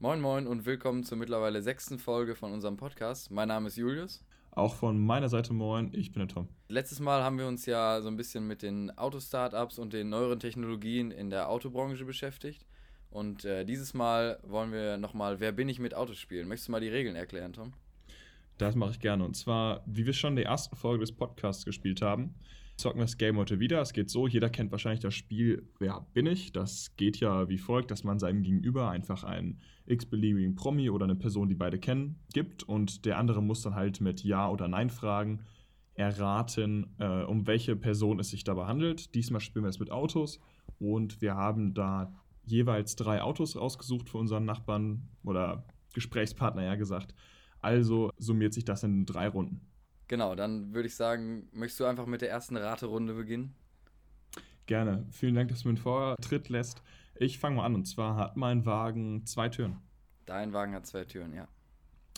Moin Moin und willkommen zur mittlerweile sechsten Folge von unserem Podcast. Mein Name ist Julius. Auch von meiner Seite moin, ich bin der Tom. Letztes Mal haben wir uns ja so ein bisschen mit den Autostartups und den neueren Technologien in der Autobranche beschäftigt. Und äh, dieses Mal wollen wir nochmal Wer bin ich mit Autos spielen. Möchtest du mal die Regeln erklären, Tom? Das mache ich gerne. Und zwar, wie wir schon in der ersten Folge des Podcasts gespielt haben, zocken das Game heute wieder. Es geht so, jeder kennt wahrscheinlich das Spiel Wer bin ich? Das geht ja wie folgt, dass man seinem Gegenüber einfach einen x-beliebigen Promi oder eine Person, die beide kennen, gibt und der andere muss dann halt mit Ja oder Nein fragen erraten, äh, um welche Person es sich dabei handelt. Diesmal spielen wir es mit Autos und wir haben da jeweils drei Autos rausgesucht für unseren Nachbarn oder Gesprächspartner, ja gesagt. Also summiert sich das in drei Runden. Genau, dann würde ich sagen, möchtest du einfach mit der ersten Raterunde beginnen? Gerne. Vielen Dank, dass du mir einen Vortritt lässt. Ich fange mal an. Und zwar hat mein Wagen zwei Türen. Dein Wagen hat zwei Türen, ja.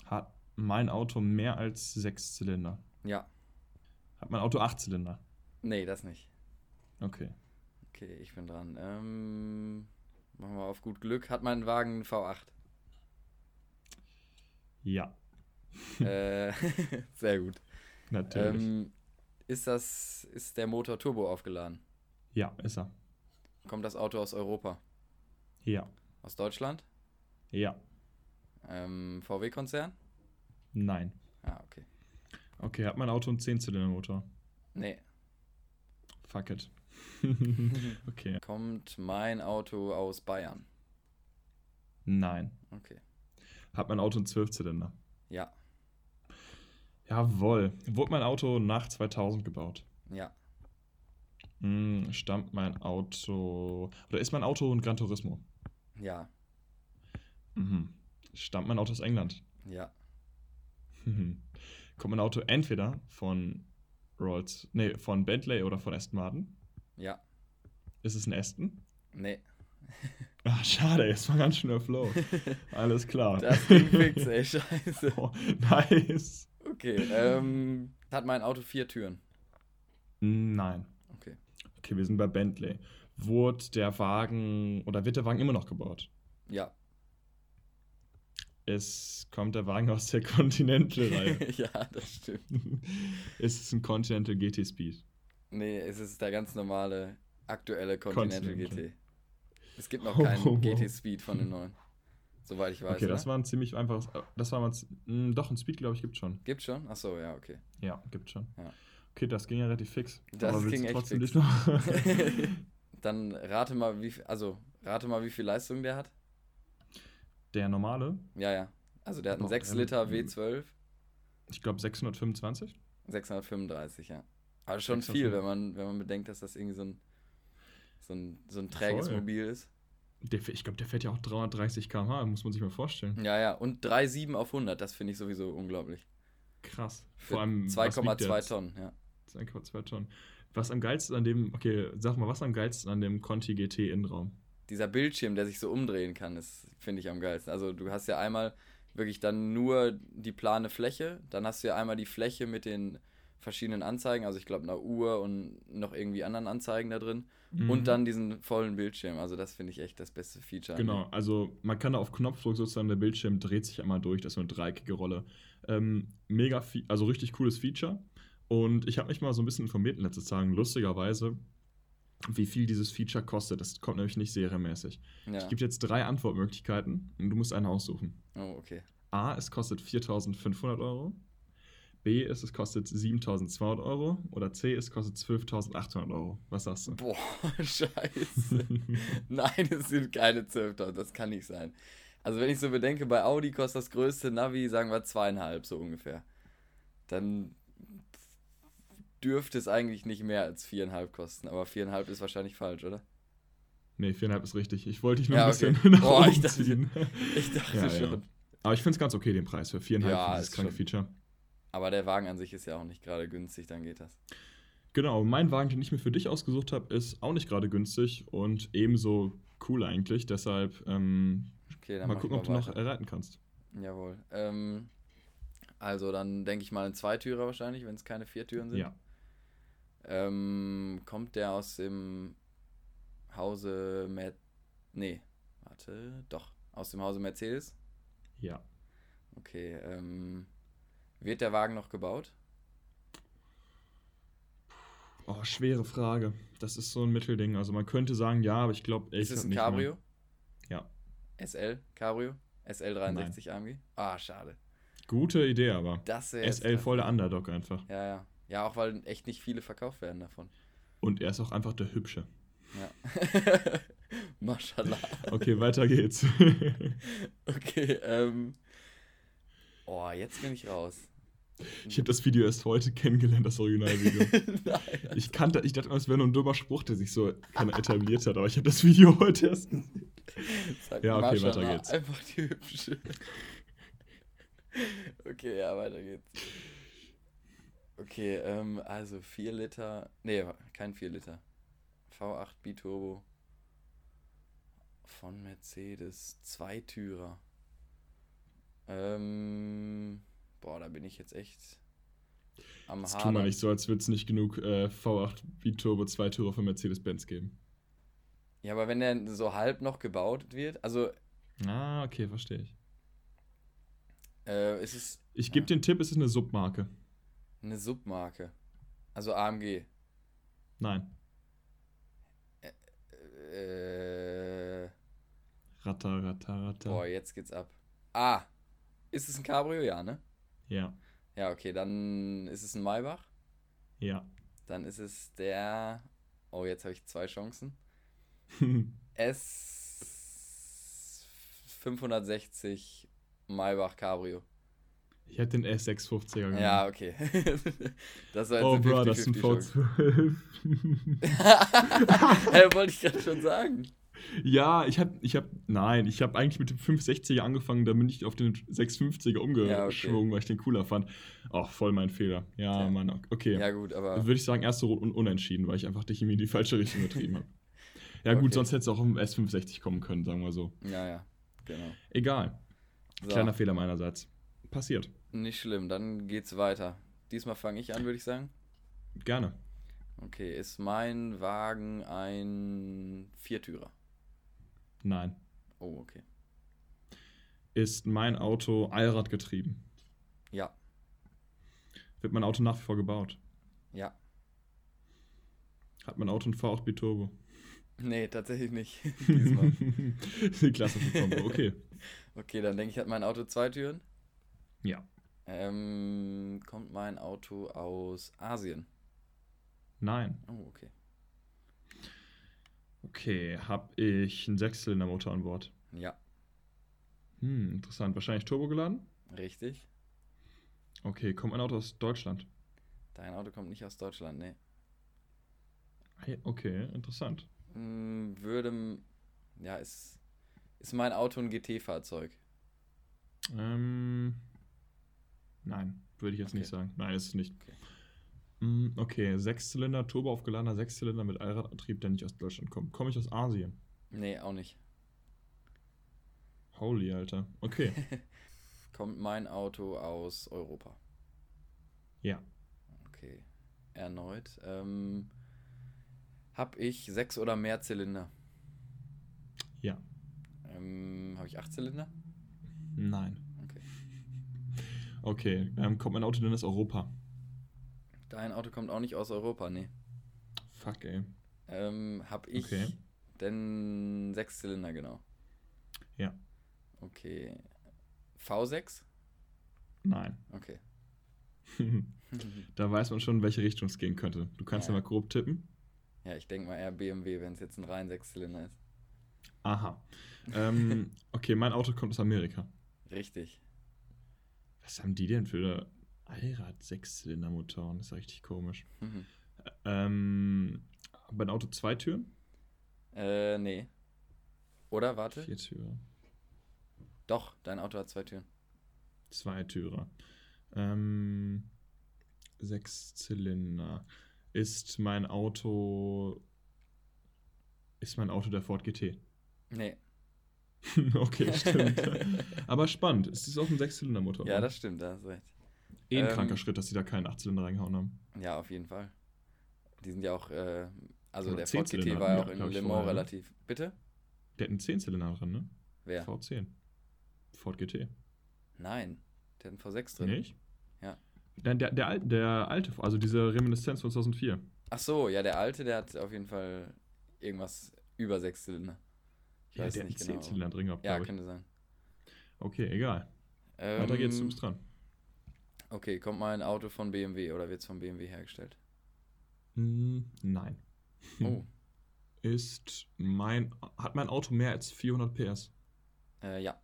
Hat mein Auto mehr als sechs Zylinder? Ja. Hat mein Auto acht Zylinder? Nee, das nicht. Okay. Okay, ich bin dran. Ähm, machen wir auf gut Glück. Hat mein Wagen einen V8? Ja. äh, sehr gut. Natürlich. Ähm, ist das, ist der Motor Turbo aufgeladen? ja, ist er. Kommt das Auto aus Europa? Ja. Aus Deutschland? Ja. Ähm, VW-Konzern? Nein. Ah, okay. Okay, hat mein Auto einen 10-Zylinder-Motor? Nee. Fuck it. okay. Kommt mein Auto aus Bayern? Nein. Okay. Hat mein Auto einen 12-Zylinder? Ja. Jawohl. Wurde mein Auto nach 2000 gebaut? Ja. Hm, stammt mein Auto. Oder ist mein Auto ein Gran Turismo? Ja. Mhm. Stammt mein Auto aus England? Ja. Mhm. Kommt mein Auto entweder von Rolls, nee, von Bentley oder von Aston Martin? Ja. Ist es ein Aston? Nee. Ah, schade, jetzt war ganz schön der Flow. Alles klar. Das ging fix, ey, scheiße. Oh, nice. Okay, ähm, hat mein Auto vier Türen? Nein. Okay. Okay, wir sind bei Bentley. Wurde der Wagen oder wird der Wagen immer noch gebaut? Ja. Es kommt der Wagen aus der Continental-Reihe. ja, das stimmt. ist es ein Continental GT Speed? Nee, es ist der ganz normale, aktuelle Continental, Continental. GT. Es gibt noch keinen oh. GT Speed von den neuen. Soweit ich weiß. Okay, das oder? war ein ziemlich einfaches. Das war mal. mh, Doch, ein Speed, glaube ich, gibt schon. Gibt's schon? Achso, ja, okay. Ja, gibt schon. Ja. Okay, das ging ja relativ fix. Das willst ging echt trotzdem fix. nicht noch- Dann rate mal, wie viel, also rate mal, wie viel Leistung der hat. der normale, Ja, ja. Also der hat einen Boah, 6 ähm, Liter W12, ich glaube 625. 635, ja. Aber schon 635. viel, wenn man, wenn man bedenkt, dass das irgendwie so ein, so ein, so ein träges Voll. Mobil ist. Der, fährt- ich glaube, der fährt ja auch 330 km/h, muss man sich mal vorstellen. Ja, ja. Und 3,7 auf 100, das finde ich sowieso unglaublich. Krass. Für Vor allem. was wiegt der 2,2 jetzt? Tonnen, ja. 2,2 Tonnen. Was am geilsten an dem, okay, sag mal, was am geilsten an dem Conti GT Innenraum? Dieser Bildschirm, der sich so umdrehen kann, ist, finde ich am geilsten. Also du hast ja einmal wirklich dann nur die plane Fläche, dann hast du ja einmal die Fläche mit den verschiedenen Anzeigen, also ich glaube einer Uhr und noch irgendwie anderen Anzeigen da drin Mhm. und dann diesen vollen Bildschirm. Also das finde ich echt das beste Feature. Genau, also man kann da auf Knopfdruck sozusagen, der Bildschirm dreht sich einmal durch, das ist so eine dreieckige Rolle. Ähm, mega, also richtig cooles Feature. Und ich habe mich mal so ein bisschen informiert in letzter Zeit, lustigerweise, wie viel dieses Feature kostet. Das kommt nämlich nicht serienmäßig. Ja. Ich gebe jetzt drei Antwortmöglichkeiten und du musst eine aussuchen. Oh, okay. A, es kostet 4.500 Euro. B, es, es kostet 7.200 Euro. Oder C, es kostet 12.800 Euro. Was sagst du? Boah, scheiße. Nein, es sind keine 12.000, das kann nicht sein. Also wenn ich so bedenke, bei Audi kostet das größte Navi, sagen wir zweieinhalb so ungefähr. Dann dürfte es eigentlich nicht mehr als viereinhalb kosten, aber viereinhalb ist wahrscheinlich falsch, oder? nee, 4,5 ist richtig. Ich wollte dich nur Ja, ein okay. bisschen nach Boah, ich oben dachte- ziehen. Ich dachte Ja, ja. schon. Aber ich finde es ganz okay, den Preis für 4,5 Ja, ist kranke schon- Feature. Aber der Wagen an sich ist ja auch nicht gerade günstig, dann geht das. Genau, mein Wagen, den ich mir für dich ausgesucht habe, ist auch nicht gerade günstig und ebenso cool eigentlich. Deshalb ähm, Okay, dann mal gucken, ich ob mal du noch erraten kannst. Jawohl. Ähm, also dann denke ich mal ein Zweitürer wahrscheinlich, wenn es keine Viertüren sind. Ja. Ähm, kommt der aus dem Hause Matt. Nee, warte, doch. Aus dem Hause Mercedes? Ja. Okay, ähm, wird der Wagen noch gebaut? Oh, schwere Frage. Das ist so ein Mittelding. Also man könnte sagen, ja, aber ich glaube Ist es ein Cabrio? Ja. SL Cabrio? SL63 AMG? Ah, schade. Gute Idee, aber. Das SL voll der Underdog einfach. Ja, ja. Ja, auch weil echt nicht viele verkauft werden davon. Und er ist auch einfach der Hübsche. Ja. Mashallah. Okay, weiter geht's. Okay, ähm. Oh, jetzt bin ich raus. Ich habe das Video erst heute kennengelernt, das Originalvideo. Nein. Ich kannte, ich dachte, es wäre nur ein dummer Spruch, der sich so etabliert hat, aber ich habe das Video heute erst. Sag Ja, okay, weiter geht's. Einfach die hübsche. Okay, ja, weiter geht's. Okay, ähm, also 4 Liter. Nee, kein 4 Liter. V8 Biturbo. Von Mercedes. Zweitürer. Ähm. Boah, da bin ich jetzt echt am Das tun wir nicht so, als würde es nicht genug äh, V8 Biturbo 2 Tourer für Mercedes-Benz geben. Ja, aber wenn der so halb noch gebaut wird, also Ah, okay, verstehe ich. äh, ist es Ich gebe Ja. den Tipp, es ist eine Submarke. eine Submarke. Also AMG. Nein. Äh, Ratter, ratter, ratter. boah, jetzt geht's ab. Ah, ist es ein Cabrio? Ja, ne? Ja, Ja, okay, dann ist es ein Maybach. ja. Dann ist es der. Oh, jetzt habe ich zwei Chancen. S 560 Maybach Cabrio. ich hätte den S650er genommen. Ja, okay. das war jetzt Oh, bro, das ist ein 50-50 V12. Chance. Hä, wollte ich gerade schon sagen. Ja, ich hab, ich hab, nein, ich habe eigentlich mit dem 560er angefangen, dann bin ich auf den 650er umgeschwungen, weil ich den cooler fand. Ach, voll mein Fehler. Ja, Okay. Mann, okay. Ja, gut, aber. Würde ich sagen, erste Runde un unentschieden, weil ich einfach dich irgendwie in die falsche Richtung getrieben habe. Ja, gut, Okay. sonst hätte es auch im S560 kommen können, sagen wir so. Ja, ja, genau. Egal. So, Kleiner Fehler meinerseits. Passiert. nicht schlimm, dann geht's weiter. Diesmal fange ich an, würde ich sagen. Gerne. Okay, ist mein Wagen ein Viertürer? Nein. Oh, okay. Ist mein Auto Allrad getrieben? Ja, Wird mein Auto nach wie vor gebaut? ja. Hat mein Auto ein V8 Biturbo? Nee, tatsächlich nicht. Diesmal. Die klassische Kombo, okay. Okay, dann denke ich, hat mein Auto zwei Türen. Ja. Ähm, kommt mein Auto aus Asien? Nein. Oh, okay. Okay, habe ich einen Sechszylindermotor an Bord? Ja, Hm, interessant. Wahrscheinlich Turbo geladen? richtig. Okay, kommt mein Auto aus Deutschland? Dein Auto kommt nicht aus Deutschland, nee. Hey, Okay, interessant. Hm, würde. Ja, ist. Ist mein Auto ein GT-Fahrzeug? Ähm, nein, würde ich jetzt Okay. nicht sagen. Nein, ist es nicht. Okay. Mm, Okay, Sechszylinder, Turbo aufgeladener Sechszylinder mit Allradantrieb, der nicht aus Deutschland kommt. Komme ich aus Asien? Nee, auch nicht. Holy, Alter. Okay, Kommt mein Auto aus Europa? ja. Okay. Erneut. Ähm, hab ich sechs oder mehr Zylinder? Ja. Ähm, habe ich acht Zylinder? Nein. Okay. Okay, ähm, kommt mein Auto denn aus Europa? Dein Auto kommt auch nicht aus Europa, nee. Fuck, ey. Ähm, hab ich Okay. denn sechs Zylinder, genau. Ja. Okay. V6? Nein. Okay. da weiß man schon, in welche Richtung es gehen könnte. Du kannst ja, Ja. mal grob tippen. ja, ich denke mal eher BMW, wenn es jetzt ein rein Sechszylinder ist. Aha. Ähm, okay, mein Auto kommt aus Amerika. Richtig. Was haben die denn für Allrad-Sechszylinder-Motoren? Das ist richtig komisch. Mhm. Ähm, mein Auto zwei Türen? äh, nee. Oder, warte? Vier Türen. Doch, dein Auto hat zwei Türen. Zwei Türer. Ähm, sechs Zylinder. Ist mein Auto. Ist mein Auto der Ford GT? Nee. okay, stimmt. Aber spannend. Es ist auch ein Sechszylindermotor. Ja, das stimmt, da hast recht. Eh ein ähm, kranker Schritt, dass sie da keinen Achtzylinder reingehauen haben. Ja, auf jeden Fall. Die sind ja auch, äh, also Oder der Ford GT war ja auch in Le Mans ne? relativ. Bitte? Der hat einen Zehnzylinder drin, ne? Wer? V10. Ford GT. Nein, der hat einen V6 drin. Nicht? Ja. Der, der, der, al- der alte, also diese Reminiszenz von 2004. Ach so, ja, der alte, der hat auf jeden Fall irgendwas über sechs Zylinder. Ich Ja, weiß der hat nicht einen genau. Zehnzylinder drin gehabt, Ja, könnte sein. Okay, egal. Weiter geht's, du Ähm, bist dran. Okay, kommt mal ein Auto von BMW oder wird es von BMW hergestellt? Hm, nein. Oh, Ist mein, hat mein Auto mehr als 400 PS? äh, ja.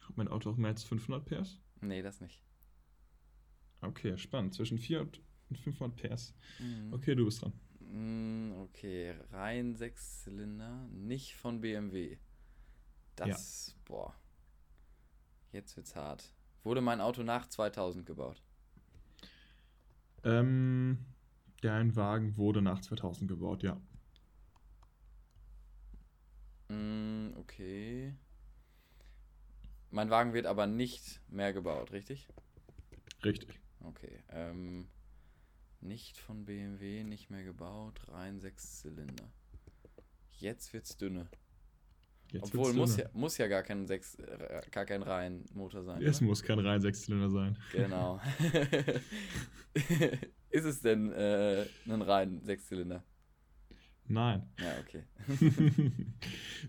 Hat mein Auto auch mehr als 500 PS? Nee, das nicht. Okay, spannend. Zwischen 400 und 500 PS. Mhm. Okay, du bist dran. Mm, Okay, rein Sechszylinder, nicht von BMW. Das, boah. Jetzt wird's hart. Wurde mein Auto nach 2000 gebaut? Ähm, dein Wagen wurde nach 2000 gebaut, ja. Mm, okay. Mein Wagen wird aber nicht mehr gebaut, richtig? Richtig. Okay. Ähm, nicht von BMW, nicht mehr gebaut, rein Sechszylinder. Jetzt wird's dünne. Jetzt Obwohl, muss ja, muss ja gar kein Sechs, äh, gar kein Reihenmotor sein. Es oder? muss kein rein Sechszylinder sein. Genau. Ist es denn äh, ein rein Sechszylinder? Nein. Ja, okay.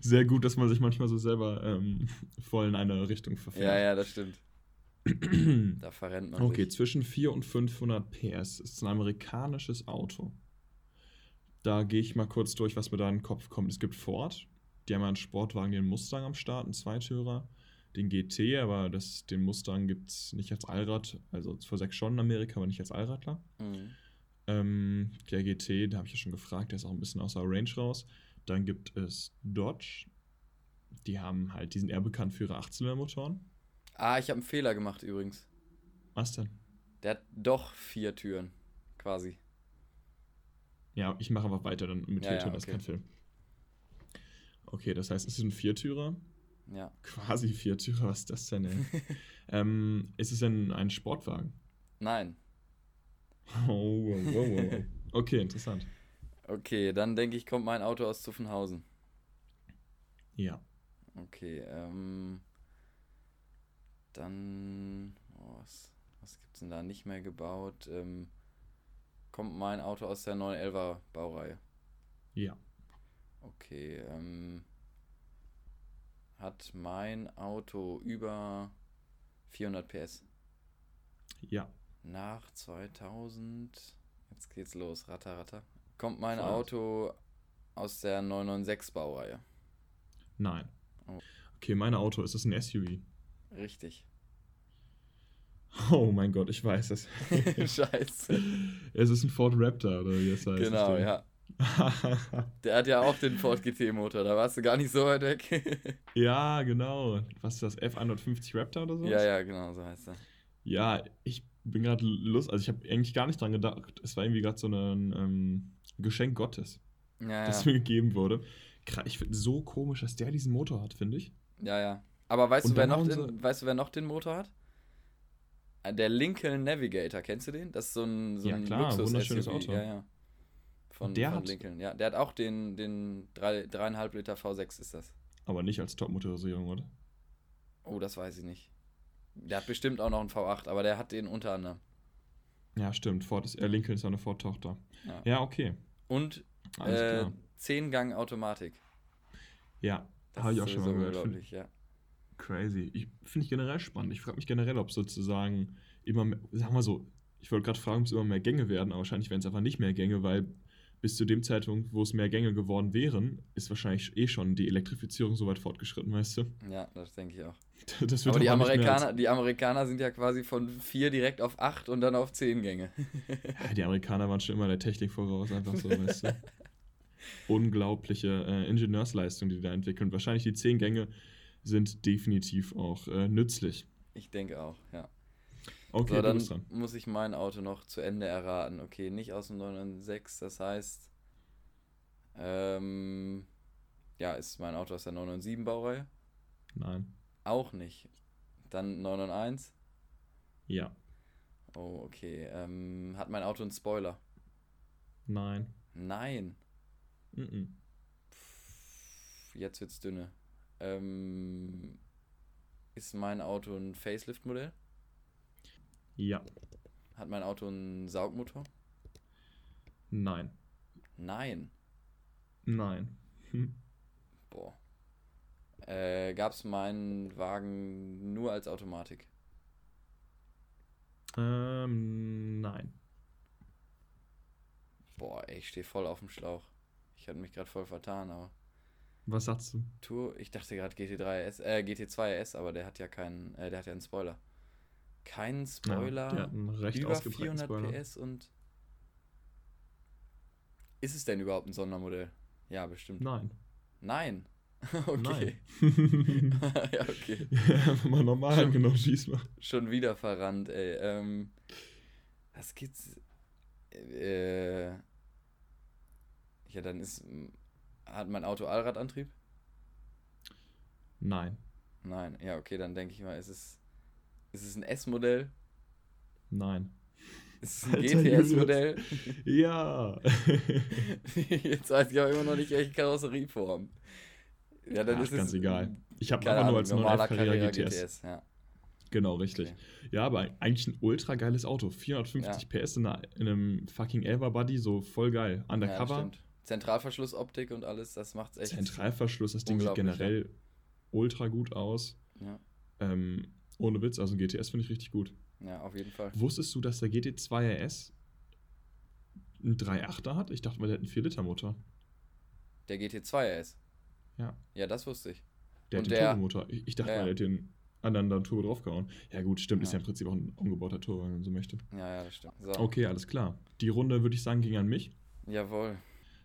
Sehr gut, dass man sich manchmal so selber ähm, voll in eine Richtung Ja, verfährt. ja, das stimmt. Da verrennt man Okay, sich. zwischen 4 und 500 PS ist ein amerikanisches Auto. Da gehe ich mal kurz durch, was mir da in den Kopf kommt. Es gibt Ford, die haben einen Sportwagen, den Mustang am Start, einen Zweitürer, den GT, aber das, den Mustang gibt es nicht als Allrad, also vor sechs schon in Amerika, aber nicht als Allradler. Mhm. Ähm, der GT, da habe ich ja schon gefragt, der ist auch ein bisschen außer Range raus. Dann gibt es Dodge, die haben halt, die sind eher bekannt für ihre Achtzylindermotoren. Ah, ich habe einen Fehler gemacht übrigens. Was denn? Der hat doch vier Türen, quasi. Ja, ich mache einfach weiter dann mit Ja, Viertüren, ja, das ist kein Film. Okay, das heißt, es ist ein Viertürer. Ja. Quasi Viertürer, was ist das denn, ey? ähm, ist es denn ein Sportwagen? Nein. Oh, wow, wow, wow. Okay, interessant. Okay, dann denke ich, kommt mein Auto aus Zuffenhausen. Ja. Okay, ähm. Dann. Oh, was was gibt es denn da nicht mehr gebaut? Ähm, kommt mein Auto aus der 911er Baureihe? Ja. Okay, ähm. Hat mein Auto über 400 PS? Ja. Nach 2000. Jetzt geht's los, ratter, ratter. Kommt mein Vollgas. Auto aus der 996 Baureihe? Nein. Oh. Okay, mein Auto, ist es ein SUV? Richtig. Oh mein Gott, ich weiß es. Scheiße. es ist ein Ford Raptor, oder wie es heißt. Genau, ja. Der hat ja auch den Ford GT-Motor, da warst du gar nicht so weit weg. ja, genau. Was ist das? F150 Raptor oder so? ja, ja, genau, so heißt er. Ja, ich bin gerade Lust, also ich habe eigentlich gar nicht dran gedacht. Es war irgendwie gerade so ein ähm, Geschenk Gottes, Ja, das ja. mir gegeben wurde. Ich finde so komisch, dass der diesen Motor hat, finde ich. ja, ja. Aber weißt Und du, wer noch den, weißt du, wer noch den Motor hat? Äh, Der Lincoln Navigator, kennst du den? Das ist so ein, so Ja, ein klar, Luxus wunderschönes SUV. Auto. Ja, ja. Von, Der von hat- Lincoln. Ja, der hat auch den, den 3,5 Liter V6 ist das. Aber nicht als Top-Motorisierung, oder? Oh, das weiß ich nicht. Der hat bestimmt auch noch einen V8, aber der hat den unter anderem. Ja, stimmt. Ford ist, äh, Lincoln ist eine Ford-Tochter. Ja. Ja, okay. Und Alles äh, klar. 10-Gang Automatik. Ja, Das habe ich auch schon mal gehört. Find- unglaublich, ja. Crazy. Ich finde ich generell spannend. Ich frage mich generell, ob sozusagen immer mehr, sagen wir so, ich wollte gerade fragen, ob es immer mehr Gänge werden, aber wahrscheinlich werden es einfach nicht mehr Gänge, weil bis zu dem Zeitpunkt, wo es mehr Gänge geworden wären, ist wahrscheinlich eh schon die Elektrifizierung so weit fortgeschritten, weißt du? Ja, das denke ich auch. Das wird Aber die Amerikaner, die Amerikaner sind ja quasi von 4 direkt auf 8 und dann auf 10 Gänge. Ja, die Amerikaner waren schon immer der Technik voraus, einfach so, weißt du. Unglaubliche äh, Ingenieursleistung, die die da entwickeln. Wahrscheinlich die zehn Gänge sind definitiv auch äh, nützlich. Ich denke auch, ja. Okay, so, dann dran. muss ich mein Auto noch zu Ende erraten. Okay, nicht aus dem 996, das heißt, ähm, ja, ist mein Auto aus der 997 Baureihe? Nein. Auch nicht. Dann 991? Ja. Oh, okay. Ähm, hat mein Auto einen Spoiler? Nein. Nein. Mm -mm. Pff, jetzt wird's dünne. Ähm, ist mein Auto ein Facelift-Modell? Ja. Hat mein Auto einen Saugmotor? Nein. Nein. Nein. Hm. Boah. Äh, gab's meinen Wagen nur als Automatik? Ähm, nein. Boah, ey, ich stehe voll auf dem Schlauch. Ich hatte mich gerade voll vertan, aber. Was sagst du? Tour, ich dachte gerade GT3 S, äh, GT2 S, aber der hat ja keinen, äh, der hat ja einen Spoiler. Keinen Spoiler, Ja, über ausgeprägten 400 Spoiler. PS und. Ist es denn überhaupt ein Sondermodell? Ja, bestimmt. Nein. Nein. okay. Nein. ja, okay. Einfach mal normal genommen, diesmal. Schon wieder verrannt, ey. Ähm, was gibt's? Äh, ja, dann ist. Hat mein Auto Allradantrieb? Nein. Nein. Ja, okay, dann denke ich mal, ist es. Ist es ein S-Modell? Nein. Ist es ein GTS-Modell? Ja. Jetzt weiß ich aber immer noch nicht, welche Karosserieform. Ja, dann Ach, ist ganz es. egal. Ich habe einfach nur als normaler 911 Carrera GTS. GTS. Ja. Genau, richtig. Okay. Ja, aber eigentlich ein ultra geiles Auto. 450 PS in, einer, in einem fucking Elva Buddy, so voll geil. Ja, Undercover, stimmt. Zentralverschlussoptik und alles, das macht's echt. Zentralverschluss, das Ding sieht generell ultra gut aus. Ja, Ähm, ohne Witz, also ein GTS finde ich richtig gut. ja, auf jeden Fall. Wusstest du, dass der GT2 RS einen 3.8er hat? Ich dachte mal, der hat einen 4-Liter-Motor. Der GT2 RS. Ja. Ja, das wusste ich. Der Und hat den der- Turbomotor. Ich, ich dachte Ja, mal, der hat den anderen dann Turbo draufgehauen. Ja gut, stimmt, ist Ja. ja im Prinzip auch ein umgebauter Turbo, wenn man so möchte. Ja, ja, das stimmt. So. Okay, alles klar. Die Runde, würde ich sagen, ging an mich. Jawohl.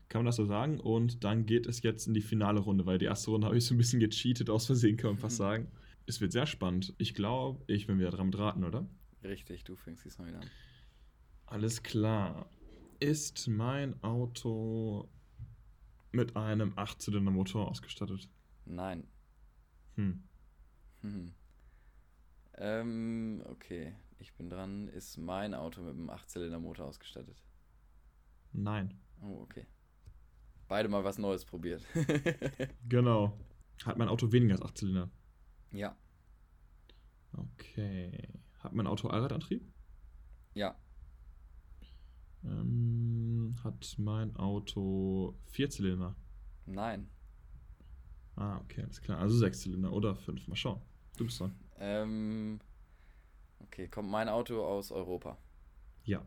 Kann man das so sagen? Und dann geht es jetzt in die finale Runde, weil die erste Runde habe ich so ein bisschen gecheatet aus Versehen, kann man fast sagen. Es wird sehr spannend. Ich glaube, ich bin wieder dran mit Raten, oder? Richtig, du fängst diesmal wieder an. Alles klar. Ist mein Auto mit einem 8-Zylinder-Motor ausgestattet? Nein. Hm. Hm. Ähm, okay. Ich bin dran. Ist mein Auto mit einem 8-Zylinder-Motor ausgestattet? Nein. Oh, okay. Beide mal was Neues probiert. Genau. Hat mein Auto weniger als 8 Zylinder? Ja. Okay. Hat mein Auto Allradantrieb? Ja. Ähm, hat mein Auto 4 Zylinder? Nein. Ah, okay, alles klar. Also 6 Zylinder oder 5. Mal schauen. Du bist dran. Ähm, okay. Kommt mein Auto aus Europa? Ja.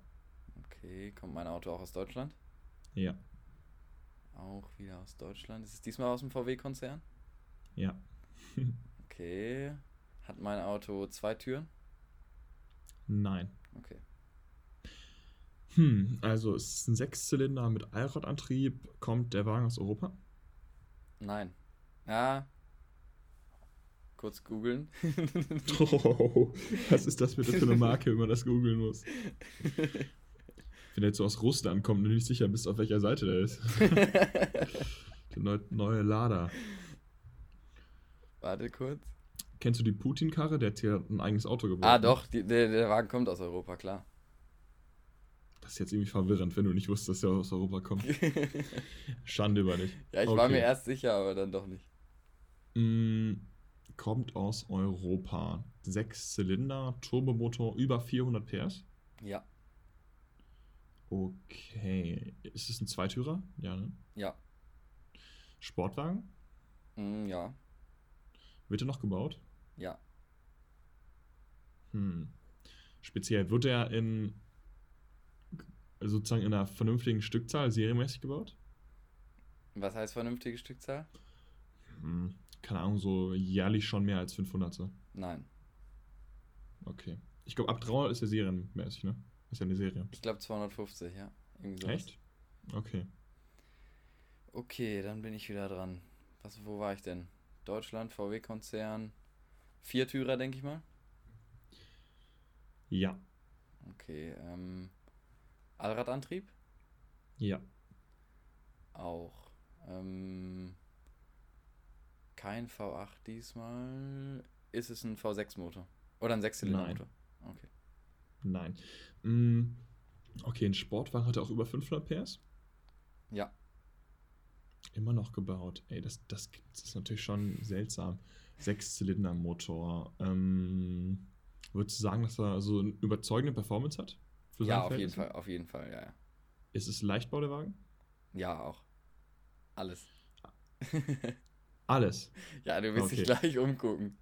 Okay. Kommt mein Auto auch aus Deutschland? Ja. Auch wieder aus Deutschland. Ist es diesmal aus dem VW-Konzern? Ja. Okay. Hat mein Auto zwei Türen? Nein. Okay. Hm, also es ist ein Sechszylinder mit Allradantrieb. Kommt der Wagen aus Europa? Nein. Ja. Kurz googeln. Oh, was ist das bitte für eine Marke, wenn man das googeln muss? Wenn der jetzt so aus Russland kommt und du nicht sicher bist, auf welcher Seite der ist. Der neu, neue Lada. Warte kurz. Kennst du die Putin-Karre? Der hat hier ein eigenes Auto gebaut. Ah, doch, die, der, der Wagen kommt aus Europa, klar. Das ist jetzt irgendwie verwirrend, wenn du nicht wusstest, dass der aus Europa kommt. Schande über dich. ja, ich war Okay. mir erst sicher, aber dann doch nicht. Mm, kommt aus Europa. Sechs Zylinder, Turbomotor, über 400 PS. Ja, Okay. Ist es ein Zweitürer? Ja, ne? ja, Sportwagen? mm, ja, Wird er noch gebaut? ja. Hm. Speziell wird er in sozusagen in einer vernünftigen Stückzahl serienmäßig gebaut? Was heißt vernünftige Stückzahl? Hm. Keine Ahnung, so jährlich schon mehr als 500. so. Nein. Okay. Ich glaube, ab 300 ist er serienmäßig, ne? Ist ja eine Serie. Ich glaube 250, ja. Irgendwie sowas. Echt? Okay. Okay, dann bin ich wieder dran. Was, wo war ich denn? Deutschland, VW-Konzern. Viertürer, denke ich mal. Ja. Okay, ähm. Allradantrieb? Ja. Auch. Ähm. Kein V8 diesmal. Ist es ein V6-Motor? Oder ein Sechszylinder-Motor? Okay. Nein. Mm, Okay, ein Sportwagen hat er auch über 500 PS? Ja, Immer noch gebaut. Ey, das, das, das ist natürlich schon seltsam. Sechszylindermotor. Ähm, würdest du sagen, dass er so eine überzeugende Performance hat? ja, auf jeden Fall, auf jeden Fall, ja. ja. Ist es Leichtbau der Wagen? Ja, auch. Alles. Alles. Ja, du wirst okay. dich gleich umgucken.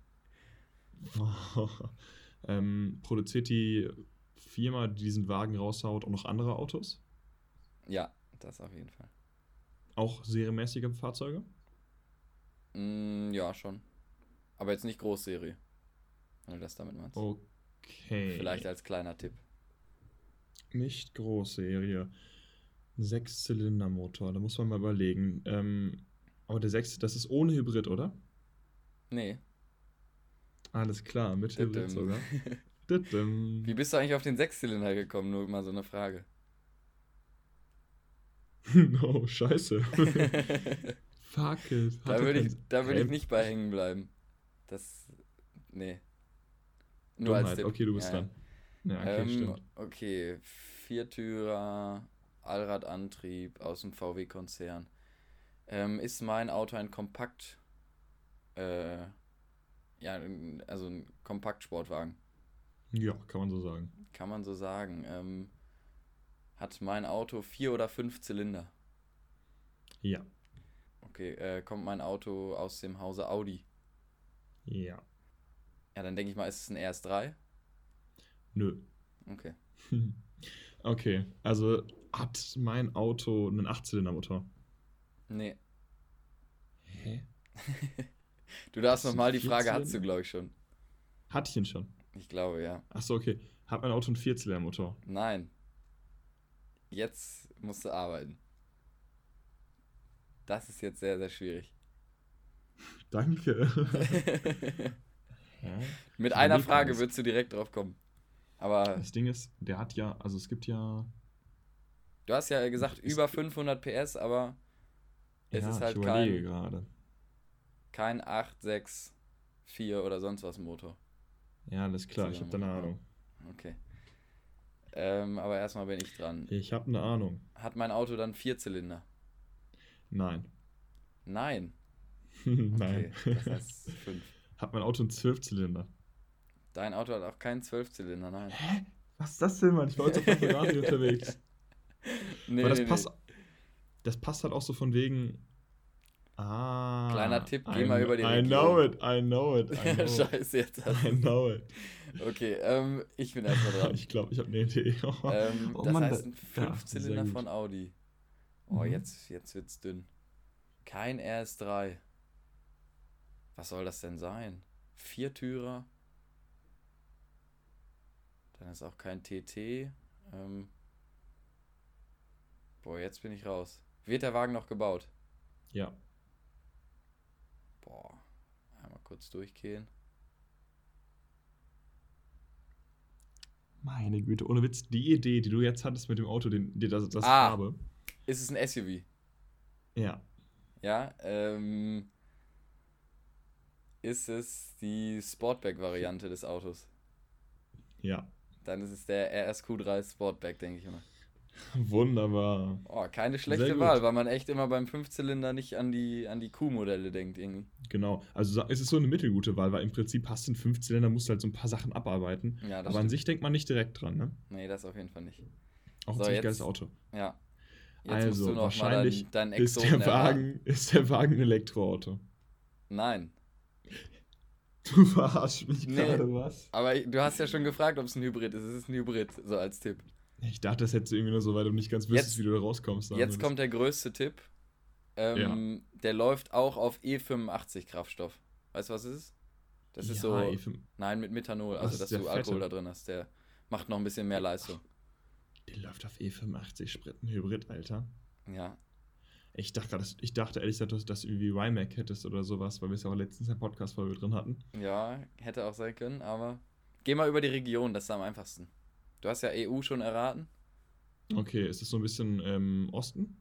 ähm, produziert die Firma, die diesen Wagen raushaut, auch noch andere Autos? Ja, das auf jeden Fall. Auch serienmäßige Fahrzeuge? Mm, ja, schon. Aber jetzt nicht Großserie. Wenn du das damit meinst. Okay. Vielleicht als kleiner Tipp. Nicht Großserie. Sechszylindermotor, da muss man mal überlegen. Ähm, aber der sechste, das ist ohne Hybrid, oder? Nee. Alles klar, mit Hybrid sogar. Wie bist du eigentlich auf den Sechszylinder gekommen? Nur mal so eine Frage. oh, scheiße. Fuck it. Da würde ich, da würd ich nicht bei hängen bleiben. Das. Nee. Nur Dummheit. als Tipp. Okay, du bist ja, dran. Ja, okay, ähm, stimmt. Okay, Viertürer, Allradantrieb aus dem VW-Konzern. Ähm, ist mein Auto ein Kompakt. Äh, ja, also ein Kompaktsportwagen? Ja, kann man so sagen. Kann man so sagen. Ähm, hat mein Auto vier oder fünf Zylinder? Ja. Okay, äh, kommt mein Auto aus dem Hause Audi? Ja. Ja, dann denke ich mal, ist es ein RS3? Nö. Okay. okay, also hat mein Auto einen Achtzylindermotor? Nee. Hä? du darfst nochmal die Frage, hast du, glaube ich, schon. Hatte ich ihn schon? Ich glaube, ja. Achso, okay. Hat mein Auto einen Vierzylindermotor? Nein. Jetzt musst du arbeiten. Das ist jetzt sehr, sehr schwierig. Danke. Mit einer Frage würdest du direkt drauf kommen. Aber. Das Ding ist, der hat ja, also es gibt ja. Du hast ja gesagt über 500 PS, aber es ja, ist halt ich kein. gerade. Kein 864 oder sonst was Motor. Ja, alles klar, ich habe da eine Ahnung. Okay. Ähm, aber erstmal bin ich dran. Ich habe eine Ahnung. Hat mein Auto dann vier Zylinder? Nein. Nein. Nein. Okay, das heißt fünf. Hat mein Auto einen Zwölfzylinder? Dein Auto hat auch keinen Zwölfzylinder, nein. Hä? Was ist das denn, Mann? Ich war heute auf der Ferrari unterwegs. Nee, das nee, passt. Nee. Das passt halt auch so von wegen. Ah. Kleiner Tipp, geh I mal über die Region. I know it, I know it. I know Scheiße, jetzt hast I know it. Okay, ähm, ich bin erstmal dran. ich glaube, ich habe eine Idee. ähm, oh, das Mann, heißt ein Fünfzylinder ja, von Audi. Oh, mhm. jetzt, jetzt wird's dünn. Kein RS3. Was soll das denn sein? Viertürer. Dann ist auch kein TT. Ähm, boah, jetzt bin ich raus. Wird der Wagen noch gebaut? Ja. Boah. Einmal kurz durchgehen. Meine Güte, ohne Witz, die Idee, die du jetzt hattest mit dem Auto, den, die das, das ah, Farbe. Ist es ein SUV? Ja. Ja, ähm. Ist es die Sportback-Variante des Autos? Ja. Dann ist es der RSQ3 Sportback, denke ich immer. Wunderbar. Oh, keine schlechte Wahl, weil man echt immer beim Fünfzylinder nicht an die, an die Q-Modelle denkt irgendwie. Genau, also es ist so eine mittelgute Wahl, weil im Prinzip hast du einen Fünfzylinder, musst du halt so ein paar Sachen abarbeiten. Ja, Aber stimmt. an sich denkt man nicht direkt dran, ne? Nee, das auf jeden Fall nicht. Auch so, ein ziemlich geiles Auto. Ja. Jetzt also, wahrscheinlich dein, dein ist, der Wagen, ist der Wagen ein Elektroauto. Nein. Du verarschst mich nee, gerade, was? Aber du hast ja schon gefragt, ob es ein Hybrid ist. Es ist ein Hybrid, so als Tipp. Ich dachte, das hättest du irgendwie nur so, weil du nicht ganz wüsstest, wie du da rauskommst. Jetzt kommt der größte Tipp. Ähm, ja. Der läuft auch auf E85 Kraftstoff. Weißt du, was es ist? Das ist ja, so. E5. Nein, mit Methanol, also dass du Fette? Alkohol da drin hast. Der macht noch ein bisschen mehr Leistung. Der läuft auf E85 Spritten Hybrid, Alter. Ja. Ich dachte, ich dachte ehrlich gesagt, dass du irgendwie YMAC hättest oder sowas, weil wir es ja auch letztens in der Podcast-Folge drin hatten. Ja, hätte auch sein können, aber geh mal über die Region, das ist am einfachsten. Du hast ja EU schon erraten. Okay, ist es so ein bisschen ähm, Osten?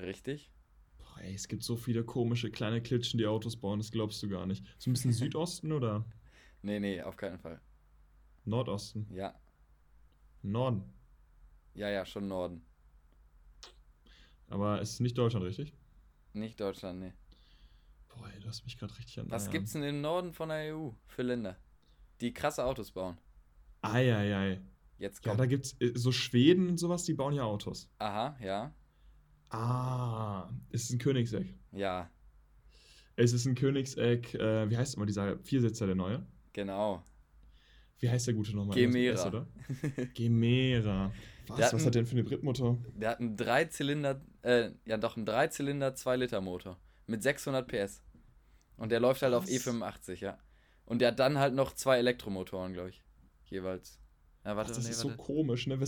Richtig. Boah, ey, es gibt so viele komische kleine Klitschen, die Autos bauen, das glaubst du gar nicht. So ein bisschen Südosten oder? Nee, nee, auf keinen Fall. Nordosten? Ja. Norden? Ja, ja, schon Norden. Aber es ist nicht Deutschland, richtig? Nicht Deutschland, nee. Boah, ey, du hast mich gerade richtig an. Was gibt's denn im Norden von der EU für Länder, die krasse Autos bauen? Eieiei. Jetzt Ja, kommt. da gibt's äh, so Schweden und sowas, die bauen ja Autos. Aha, ja. Ah, es ist ein Königseck. Ja, Es ist ein Königseck, äh, wie heißt immer dieser Viersitzer, der neue? genau. Wie heißt der gute nochmal? Gemera. Oder? Gemera. Was, was einen- hat der denn für eine Britmotor? Der hat einen Dreizylinder, äh, ja doch, einen Dreizylinder 2-Liter-Motor mit 600 PS. Und der läuft halt auf Was? E85, ja. Und der hat dann halt noch zwei Elektromotoren, glaube ich. Jeweils. Ja, Ach, warte, das nee, ist so warte. komisch, ne?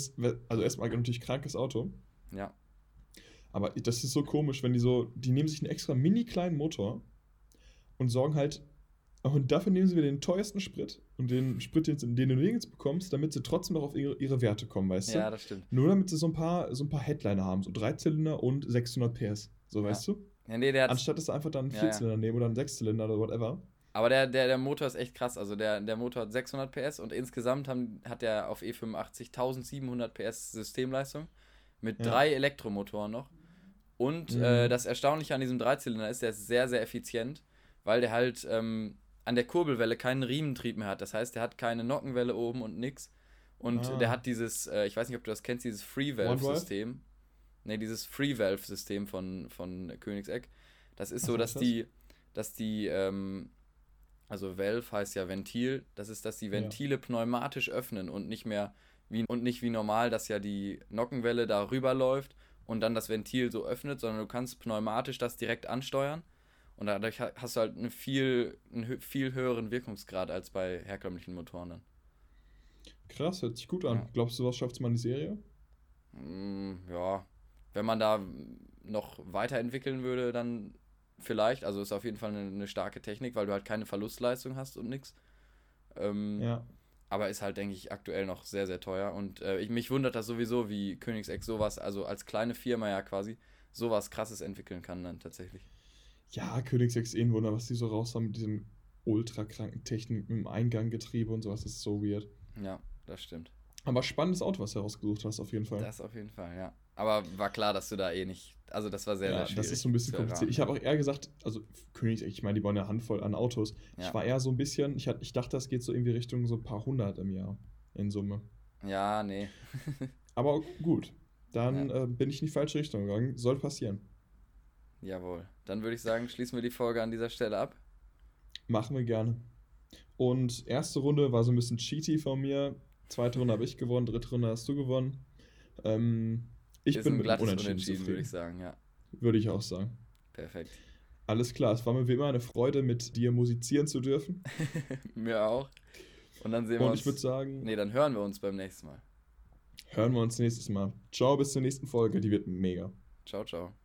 Also erstmal natürlich krankes Auto. Ja, Aber das ist so komisch, wenn die so, die nehmen sich einen extra mini kleinen Motor und sorgen halt, und dafür nehmen sie wieder den teuersten Sprit und den Sprit, den, den du nirgends bekommst, damit sie trotzdem noch auf ihre, ihre Werte kommen, weißt ja, du? das stimmt. Nur damit sie so ein paar, so ein paar Headliner haben, so Dreizylinder und 600 PS, so Ja. weißt du? Ja, nee, der Anstatt dass sie einfach dann einen Ja, Vierzylinder nehmen oder einen Sechszylinder oder whatever. Aber der, der, der Motor ist echt krass. Also der, der Motor hat 600 PS und insgesamt haben, hat er auf E E85 1700 PS Systemleistung mit Ja. drei Elektromotoren noch. Und Mhm. äh, das Erstaunliche an diesem Dreizylinder ist, der ist sehr, sehr effizient, weil der halt ähm, an der Kurbelwelle keinen Riementrieb mehr hat. Das heißt, der hat keine Nockenwelle oben und nix. Und Ah. der hat dieses, äh, ich weiß nicht, ob du das kennst, dieses Free-Valve-System. Ne, dieses Free-Valve-System von, von Königseck. Das ist Was so, dass das? die, dass die, ähm, also Valve heißt ja Ventil, das ist, dass die Ventile pneumatisch öffnen und nicht mehr wie, und nicht wie normal, dass ja die Nockenwelle da rüberläuft und dann das Ventil so öffnet, sondern du kannst pneumatisch das direkt ansteuern und dadurch ha- hast du halt eine viel, einen viel höheren Wirkungsgrad als bei herkömmlichen Motoren dann. Krass, hört sich gut an. Ja. Glaubst du, was schafft mal in die Serie? Mm, ja, wenn man da noch weiterentwickeln würde, dann vielleicht. Also ist auf jeden Fall eine, eine starke Technik, weil du halt keine Verlustleistung hast und nix. Ähm, Ja. Aber ist halt, denke ich, aktuell noch sehr, sehr teuer. Und äh, ich, mich wundert das sowieso, wie Königseck sowas, also als kleine Firma ja quasi, sowas krasses entwickeln kann dann tatsächlich. Ja, Königseck ist eh ein Wunder, was die so raus haben mit diesen ultra kranken Techniken mit dem Einganggetriebe und sowas. Das ist so weird. Ja, das stimmt. Aber spannendes Auto, was du herausgesucht hast, auf jeden Fall. Das auf jeden Fall, ja. Aber war klar, dass du da eh nicht. Also das war sehr, ja, sehr schwierig. das ist so ein bisschen kompliziert. Ich habe auch eher gesagt, also Königseck, ich meine, die bauen ja eine Handvoll an Autos. Ja. Ich war eher so ein bisschen, ich, hat, ich dachte, das geht so irgendwie Richtung so ein paar hundert im Jahr in Summe. Ja, nee. Aber gut, dann Ja. äh, bin ich in die falsche Richtung gegangen. Soll passieren. Jawohl. Dann würde ich sagen, schließen wir die Folge an dieser Stelle ab. Machen wir gerne. Und erste Runde war so ein bisschen cheaty von mir. Zweite Runde habe ich gewonnen, dritte Runde hast du gewonnen. Ähm, ich ist bin ein mit glattes Unentschieden Unentschieden, würde ich sagen, ja. Würde ich auch sagen. Perfekt. Alles klar, es war mir wie immer eine Freude, mit dir musizieren zu dürfen. Mir auch. Und dann sehen wir Und uns. ich würde sagen, nee, dann hören wir uns beim nächsten Mal. hören wir uns nächstes Mal. Ciao, bis zur nächsten Folge, die wird mega. Ciao, ciao.